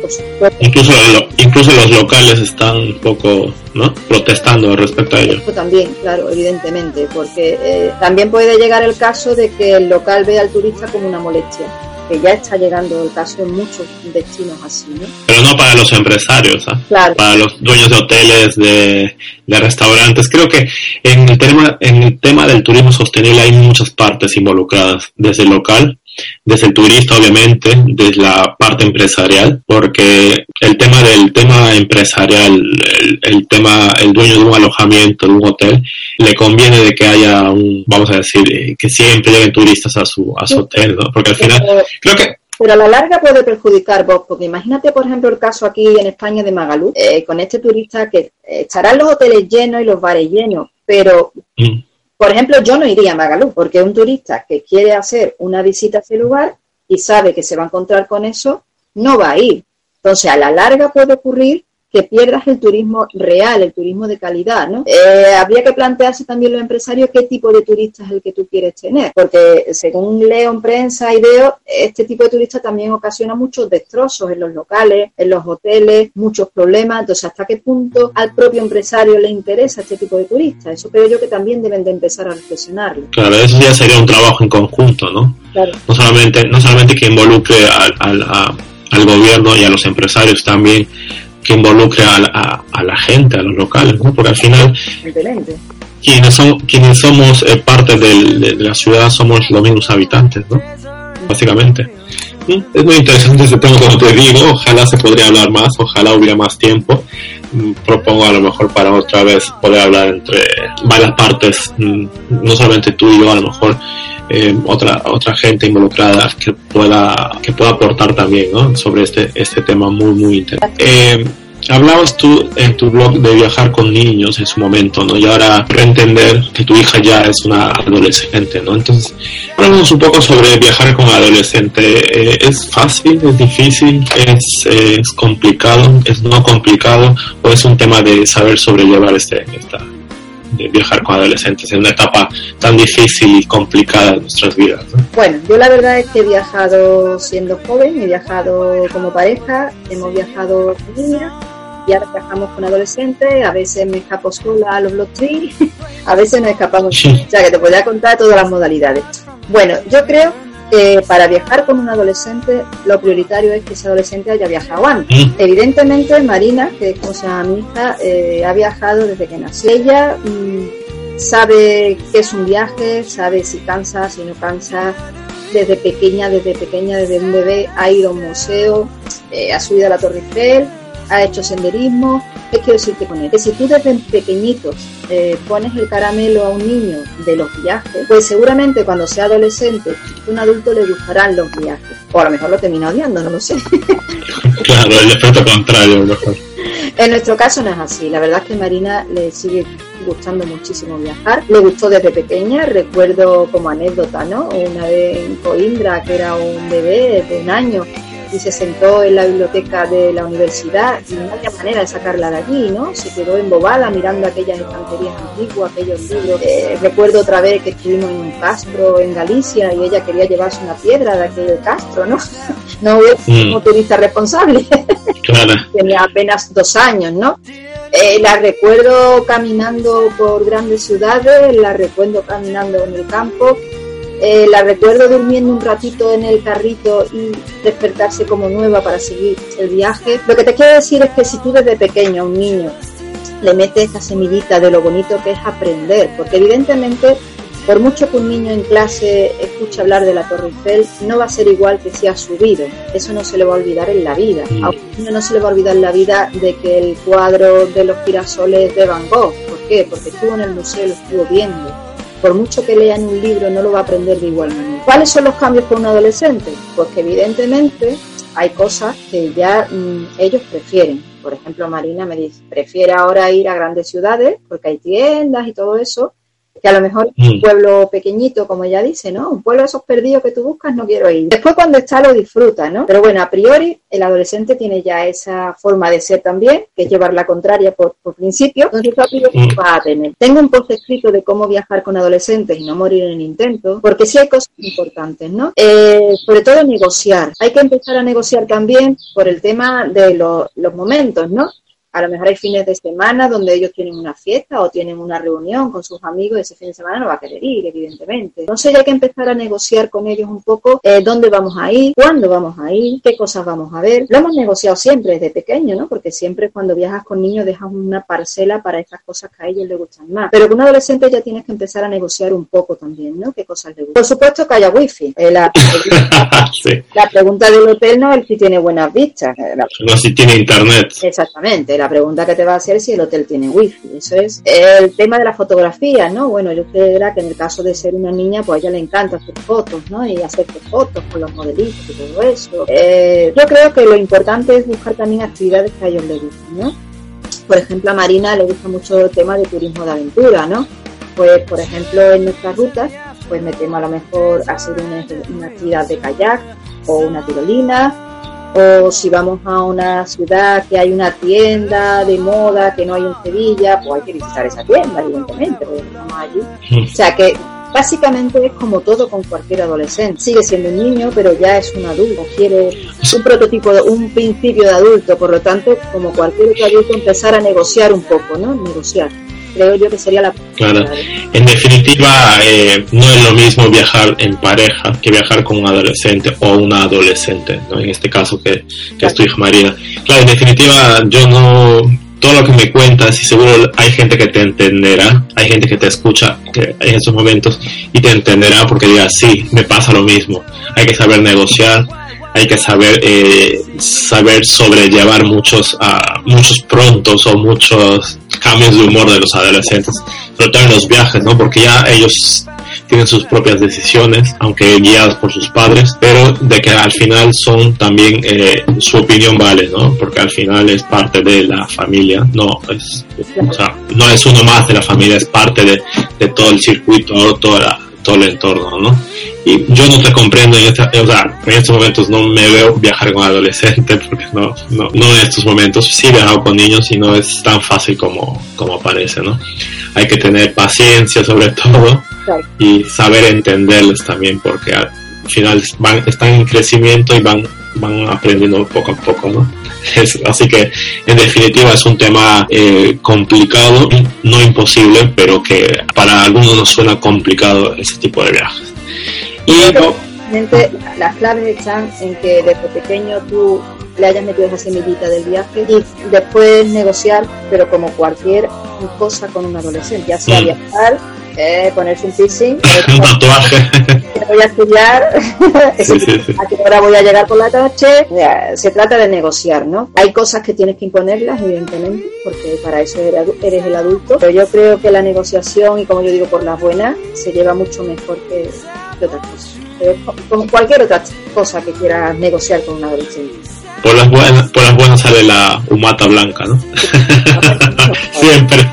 incluso, incluso los locales están un poco ¿no? protestando respecto a ello. También, claro, evidentemente, porque eh, también puede llegar el caso de que el local vea al turista como una molestia que ya está llegando el caso en muchos destinos así, ¿no? Pero no para los empresarios, ¿ah? para los dueños de hoteles, de, de, restaurantes. Creo que en el, tema, en el tema del turismo sostenible hay muchas partes involucradas, desde el local desde el turista obviamente, desde la parte empresarial, porque el tema del tema empresarial, el, tema, el dueño de un alojamiento, de un hotel, le conviene de que haya un, vamos a decir, eh, que siempre lleguen turistas a su, a su hotel, ¿no? Porque al final, creo que pero a la larga puede perjudicar vos, porque imagínate, por ejemplo, el caso aquí en España de Magalú, eh, con este turista que estarán los hoteles llenos y los bares llenos, pero mm. Por ejemplo, yo no iría a Magalú porque un turista que quiere hacer una visita a ese lugar y sabe que se va a encontrar con eso, no va a ir. Entonces, a la larga puede ocurrir que pierdas el turismo real, el turismo de calidad, ¿no? Eh, habría que plantearse también los empresarios qué tipo de turista es el que tú quieres tener, porque según leo en prensa y veo, este tipo de turista también ocasiona muchos destrozos en los locales, en los hoteles, muchos problemas, entonces hasta qué punto al propio empresario le interesa este tipo de turista, eso creo yo que también deben de empezar a reflexionarlo. Claro, eso ya sería un trabajo en conjunto, ¿no? Claro. No solamente, no solamente que involucre al, al, al gobierno y a los empresarios también que involucre a, a, la gente, a los locales, ¿no? Porque al final quienes, son, quienes somos eh, parte de la ciudad somos los mismos habitantes, ¿no? Básicamente. Es muy interesante ese tema, como te digo, ojalá se podría hablar más, ojalá hubiera más tiempo. Mm, propongo a lo mejor para otra vez poder hablar entre varias partes, mm, no solamente tú y yo, a lo mejor eh, otra otra gente involucrada que pueda que pueda aportar también sobre este este tema muy muy interesante. Eh, hablabas tú en tu blog de viajar con niños en su momento no y ahora entender que tu hija ya es una adolescente no entonces hablamos un poco sobre viajar con adolescente. Eh, es fácil es difícil es, es complicado es no complicado o es un tema de saber sobrellevar este esta de viajar con adolescentes en una etapa tan difícil y complicada de nuestras vidas. Bueno, yo la verdad es que he viajado siendo joven, he viajado como pareja, hemos viajado con niñas y ahora viajamos con adolescentes, a veces me escapo sola a los block a veces nos escapamos, o sea que te podría contar todas las modalidades. Bueno, yo creo para viajar con un adolescente lo prioritario es que ese adolescente haya viajado antes. Mm. Evidentemente Marina, que es como se llama mi hija, eh, ha viajado desde que nació. Ella mm, sabe qué es un viaje, sabe si cansa, si no cansa. Desde pequeña, desde pequeña, desde un bebé ha ido a un museo, eh, ha subido a la Torre Eiffel, ha hecho senderismo. ¿Qué quiero decirte con él? Que si tú desde pequeñitos eh, pones el caramelo a un niño de los viajes, pues seguramente cuando sea adolescente, un adulto le gustarán los viajes. O a lo mejor lo termina odiando, no lo sé. claro, el efecto contrario, mejor. en nuestro caso no es así. La verdad es que Marina le sigue gustando muchísimo viajar. Le gustó desde pequeña. Recuerdo como anécdota, ¿no? Una vez en Coimbra, que era un bebé de un año y se sentó en la biblioteca de la universidad y no había manera de sacarla de allí, ¿no? Se quedó embobada mirando aquellas estanterías antiguas, aquellos libros. Eh, recuerdo otra vez que estuvimos en un castro en Galicia y ella quería llevarse una piedra de aquel castro, ¿no? no mm. como turista responsable. Tenía apenas dos años, ¿no? Eh, la recuerdo caminando por grandes ciudades, la recuerdo caminando en el campo eh, la recuerdo durmiendo un ratito en el carrito y despertarse como nueva para seguir el viaje. Lo que te quiero decir es que si tú desde pequeño a un niño le metes esa semillita de lo bonito que es aprender, porque evidentemente por mucho que un niño en clase escuche hablar de la Torre Eiffel, no va a ser igual que si ha subido. Eso no se le va a olvidar en la vida. A un niño no se le va a olvidar en la vida de que el cuadro de los girasoles de Van Gogh. ¿Por qué? Porque estuvo en el museo y lo estuvo viendo por mucho que lean un libro, no lo va a aprender de igual manera. ¿Cuáles son los cambios para un adolescente? Pues que evidentemente hay cosas que ya mm, ellos prefieren. Por ejemplo, Marina me dice, prefiere ahora ir a grandes ciudades porque hay tiendas y todo eso, que a lo mejor un mm. pueblo pequeñito, como ella dice, ¿no? Un pueblo de esos perdidos que tú buscas, no quiero ir. Después cuando está lo disfruta, ¿no? Pero bueno, a priori el adolescente tiene ya esa forma de ser también, que es llevar la contraria por, principio, entonces mm. va a tener. Tengo un post escrito de cómo viajar con adolescentes y no morir en el intento, porque sí hay cosas importantes, ¿no? Eh, sobre todo negociar. Hay que empezar a negociar también por el tema de los momentos, ¿no? A lo mejor hay fines de semana donde ellos tienen una fiesta o tienen una reunión con sus amigos y ese fin de semana no va a querer ir, evidentemente. Entonces hay que empezar a negociar con ellos un poco eh, dónde vamos a ir, cuándo vamos a ir, qué cosas vamos a ver. Lo hemos negociado siempre desde pequeño, ¿no? Porque siempre cuando viajas con niños dejas una parcela para esas cosas que a ellos les gustan más. Pero con un adolescente ya tienes que empezar a negociar un poco también, ¿no? ¿Qué cosas le gustan? Por supuesto que haya wifi. Eh, la, la, pregunta del hotel no es si tiene buenas vistas. Eh, no si tiene internet. Exactamente la pregunta que te va a hacer es si el hotel tiene wifi. Eso es el tema de la fotografía, ¿no? Bueno, yo creo que en el caso de ser una niña, pues a ella le encanta hacer fotos, ¿no? Y hacer fotos con los modelitos y todo eso. Eh, yo creo que lo importante es buscar también actividades que a ellos les gusten, ¿no? Por ejemplo, a Marina le gusta mucho el tema de turismo de aventura, ¿no? Pues, por ejemplo, en nuestras rutas, pues metemos a lo mejor hacer una, una actividad de kayak o una tirolina o si vamos a una ciudad que hay una tienda de moda que no hay en Sevilla, pues hay que visitar esa tienda, evidentemente, porque estamos allí. O sea que básicamente es como todo con cualquier adolescente. Sigue siendo un niño, pero ya es un adulto, quiere un prototipo, un principio de adulto, por lo tanto, como cualquier otro adulto, empezar a negociar un poco, ¿no? Negociar creo yo que sería la... Claro, en definitiva eh, no es lo mismo viajar en pareja que viajar con un adolescente o una adolescente, ¿no? en este caso que, que es tu hija Marina. Claro, en definitiva yo no... Todo lo que me cuentas y seguro hay gente que te entenderá, hay gente que te escucha que en estos momentos y te entenderá porque diga, sí, me pasa lo mismo. Hay que saber negociar, hay que saber eh, saber sobrellevar muchos uh, muchos prontos o muchos cambios de humor de los adolescentes todo en los viajes no porque ya ellos tienen sus propias decisiones aunque guiados por sus padres pero de que al final son también eh, su opinión vale no porque al final es parte de la familia no es o sea, no es uno más de la familia es parte de, de todo el circuito toda todo el entorno no y yo no te comprendo en, esta, o sea, en estos momentos no me veo viajar con adolescentes porque no, no, no en estos momentos sí he viajado con niños y no es tan fácil como, como parece, ¿no? Hay que tener paciencia sobre todo y saber entenderles también porque al final van, están en crecimiento y van, van aprendiendo poco a poco, ¿no? Así que en definitiva es un tema eh, complicado, no imposible, pero que para algunos nos suena complicado ese tipo de viajes. Y las claves están en que desde pequeño tú le hayas metido esa semillita del viaje y después negociar, pero como cualquier cosa con un adolescente, ya sea mm. viajar, eh, ponerse un piercing, un tatuaje. voy a estudiar, a qué hora voy a llegar por la noche. se trata de negociar, ¿no? Hay cosas que tienes que imponerlas, evidentemente, porque para eso eres el adulto, pero yo creo que la negociación, y como yo digo, por las buenas, se lleva mucho mejor que, que otras cosas. Como cualquier otra cosa que quieras negociar con un adolescente. Por las buenas, por las buenas sale la humata blanca, ¿no? siempre,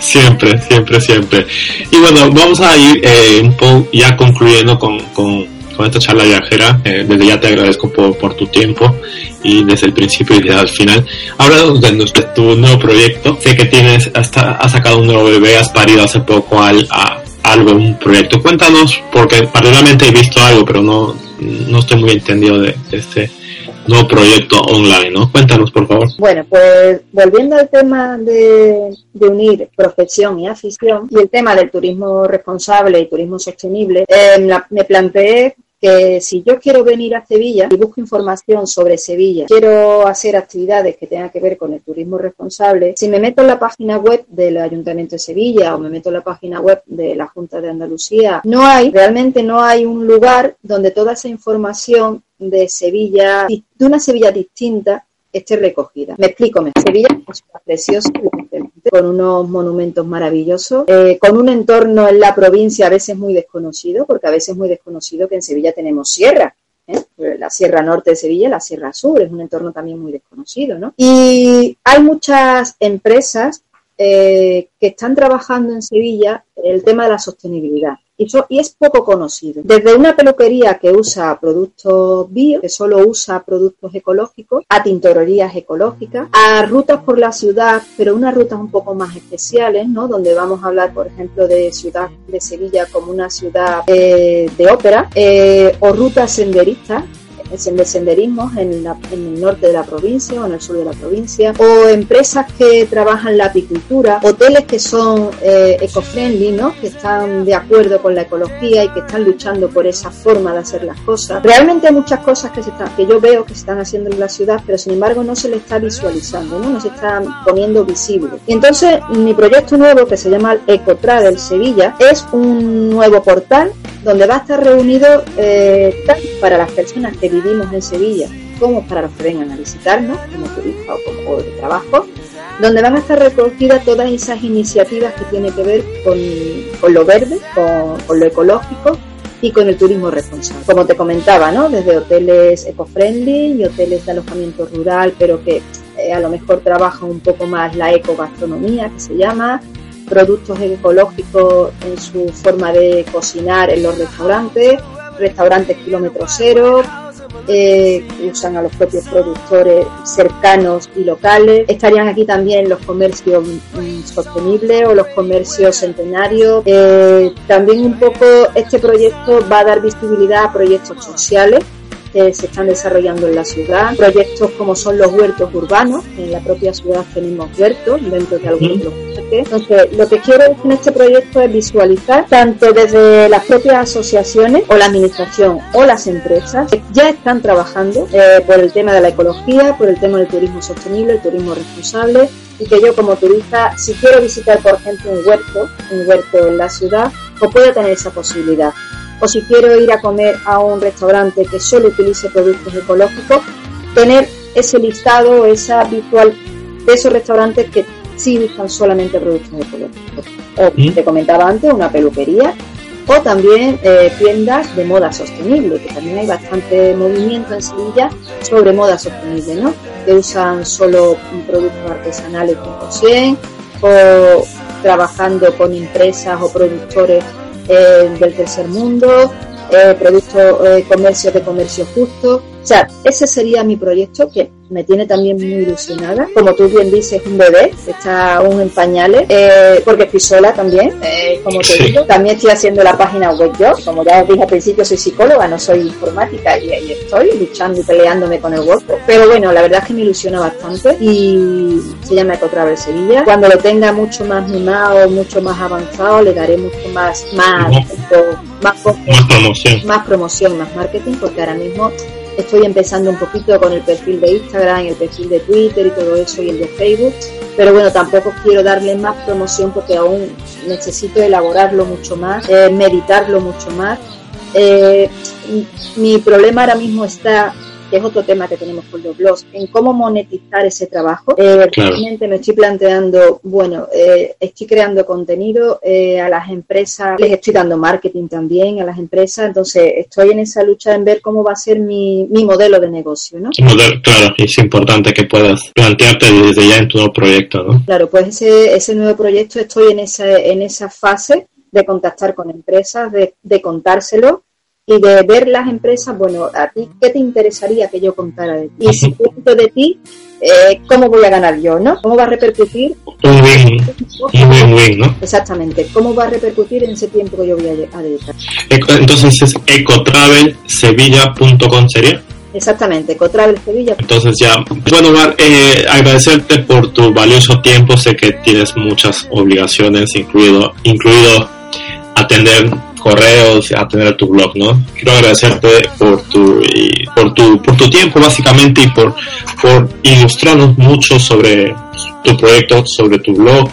siempre, siempre, siempre. Y bueno, vamos a ir eh, un poco ya concluyendo con, con, con esta charla viajera. Eh, desde ya te agradezco por, por, tu tiempo y desde el principio y desde el final. Háblanos de, tu nuevo proyecto. Sé que tienes, hasta has sacado un nuevo bebé, has parido hace poco al, a, algo, un proyecto. Cuéntanos, porque paralelamente he visto algo, pero no, no estoy muy entendido de, de este nuevo proyecto online, ¿no? Cuéntanos, por favor. Bueno, pues volviendo al tema de, de, unir profesión y afición y el tema del turismo responsable y turismo sostenible, eh, la, me planteé que si yo quiero venir a Sevilla y busco información sobre Sevilla, quiero hacer actividades que tengan que ver con el turismo responsable, si me meto en la página web del Ayuntamiento de Sevilla o me meto en la página web de la Junta de Andalucía, no hay, realmente no hay un lugar donde toda esa información de Sevilla, de una Sevilla distinta, esté recogida. Me explico, Sevilla es una preciosa, con unos monumentos maravillosos, eh, con un entorno en la provincia a veces muy desconocido, porque a veces es muy desconocido que en Sevilla tenemos sierra. ¿eh? La Sierra Norte de Sevilla, la Sierra Sur, es un entorno también muy desconocido, ¿no? Y hay muchas empresas eh, que están trabajando en Sevilla el tema de la sostenibilidad y, es poco conocido. Desde una peluquería que usa productos bio, que solo usa productos ecológicos, a tintorerías ecológicas, a rutas por la ciudad, pero unas rutas un poco más especiales, ¿no? Donde vamos a hablar, por ejemplo, de ciudad de Sevilla como una ciudad eh, de ópera, eh, o rutas senderistas de senderismo en, la, en, el norte de la provincia o en el sur de la provincia, o empresas que trabajan la apicultura, hoteles que son eh, eco-friendly, ¿no? que están de acuerdo con la ecología y que están luchando por esa forma de hacer las cosas. Realmente hay muchas cosas que, se están, que yo veo que se están haciendo en la ciudad, pero sin embargo no se le está visualizando, no, no se está poniendo visible. Y entonces mi proyecto nuevo que se llama Ecotravel Sevilla es un nuevo portal donde va a estar reunido eh, tanto para las personas que vivimos en Sevilla como para los que vengan a visitarnos como turistas o como de trabajo, donde van a estar recogidas todas esas iniciativas que tienen que ver con, con lo verde, con, lo ecológico y con el turismo responsable. Como te comentaba, ¿no? Desde hoteles eco-friendly y hoteles de alojamiento rural, pero que eh, a lo mejor trabajan un poco más la ecogastronomía, que se llama, productos ecológicos en su forma de cocinar en los restaurantes, restaurantes kilómetro cero, eh, usan a los propios productores cercanos y locales. Estarían aquí también los comercios sostenibles o los comercios centenarios. Eh, también un poco este proyecto va a dar visibilidad a proyectos sociales que se están desarrollando en la ciudad, proyectos como son los huertos urbanos, en la propia ciudad tenemos huertos dentro de algunos de los parques. Entonces, lo que quiero en este proyecto es visualizar tanto desde las propias asociaciones o la administración o las empresas que ya están trabajando eh, por el tema de la ecología, por el tema del turismo sostenible, el turismo responsable y que yo como turista, si quiero visitar por ejemplo un huerto, un huerto en la ciudad, pues pueda tener esa posibilidad o si quiero ir a comer a un restaurante que solo utilice productos ecológicos, tener ese listado, esa visual de esos restaurantes que sí usan solamente productos ecológicos. O ¿Mm? te comentaba antes, una peluquería o también eh, tiendas de moda sostenible, que también hay bastante movimiento en Sevilla sobre moda sostenible, ¿no? Que usan solo productos artesanales 100% o trabajando con empresas o productores eh, del tercer mundo, eh, productos, eh, comercio de comercio justo. O sea, ese sería mi proyecto que me tiene también muy ilusionada. Como tú bien dices, un bebé, está aún en pañales, eh, porque estoy sola también, eh, como te digo. También estoy haciendo la página web yo, como ya os dije al principio, soy psicóloga, no soy informática y ahí estoy luchando y peleándome con el WordPress. Pero bueno, la verdad es que me ilusiona bastante y se llama Ecotravel Sevilla. Cuando lo tenga mucho más mimado, mucho más avanzado, le daré mucho más, más, más, más promoción. Más promoción, más marketing, porque ahora mismo Estoy empezando un poquito con el perfil de Instagram, el perfil de Twitter y todo eso y el de Facebook, pero bueno, tampoco quiero darle más promoción porque aún necesito elaborarlo mucho más, eh, meditarlo mucho más. Eh, mi problema ahora mismo está que es otro tema que tenemos con los blogs, en cómo monetizar ese trabajo. Eh, Realmente me estoy planteando, bueno, eh, estoy creando contenido eh, a las empresas, les estoy dando marketing también a las empresas, entonces estoy en esa lucha en ver cómo va a ser mi, mi modelo de negocio, ¿no? claro, es importante que puedas plantearte desde ya en tu nuevo proyecto, ¿no? Claro, pues ese, ese nuevo proyecto estoy en esa, en esa fase de contactar con empresas, de, de contárselo y de ver las empresas, bueno, a ti, ¿qué te interesaría que yo contara de ti? Y si cuento de ti, eh, ¿cómo voy a ganar yo, no? ¿Cómo va a repercutir? Un win, ¿no? Exactamente. ¿Cómo va a repercutir en ese tiempo que yo voy a, dedicar? Entonces es ecotravelsevilla.com sería. Exactamente, Ecotravel Sevilla. Entonces ya, bueno, Mar, eh, agradecerte por tu valioso tiempo. Sé que tienes muchas obligaciones, incluido, incluido atender correos, a tener tu blog, ¿no? Quiero agradecerte por tu, por tu, por tu tiempo básicamente y por, por ilustrarnos mucho sobre tu proyecto, sobre tu blog,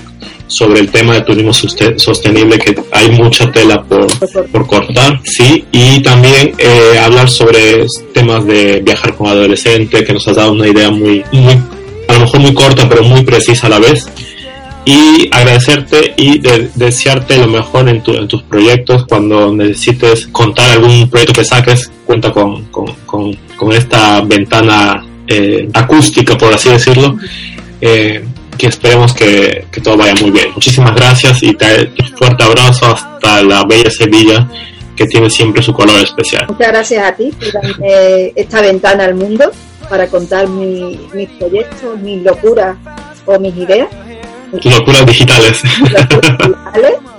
sobre el tema de turismo sostenible, que hay mucha tela por, por cortar, sí, y también eh, hablar sobre temas de viajar con adolescente, que nos has dado una idea muy, muy, a lo mejor muy corta, pero muy precisa a la vez y agradecerte y desearte lo mejor en, en, tus proyectos. Cuando necesites contar algún proyecto que saques, cuenta con, con, con, esta ventana eh, acústica, por así decirlo. Eh, que esperemos que, que, todo vaya muy bien. Muchísimas gracias y te, un fuerte abrazo hasta la bella Sevilla que tiene siempre su color especial. Muchas gracias a ti por darme esta ventana al mundo para contar mi, mis proyectos, mis locuras o mis ideas locuras digitales.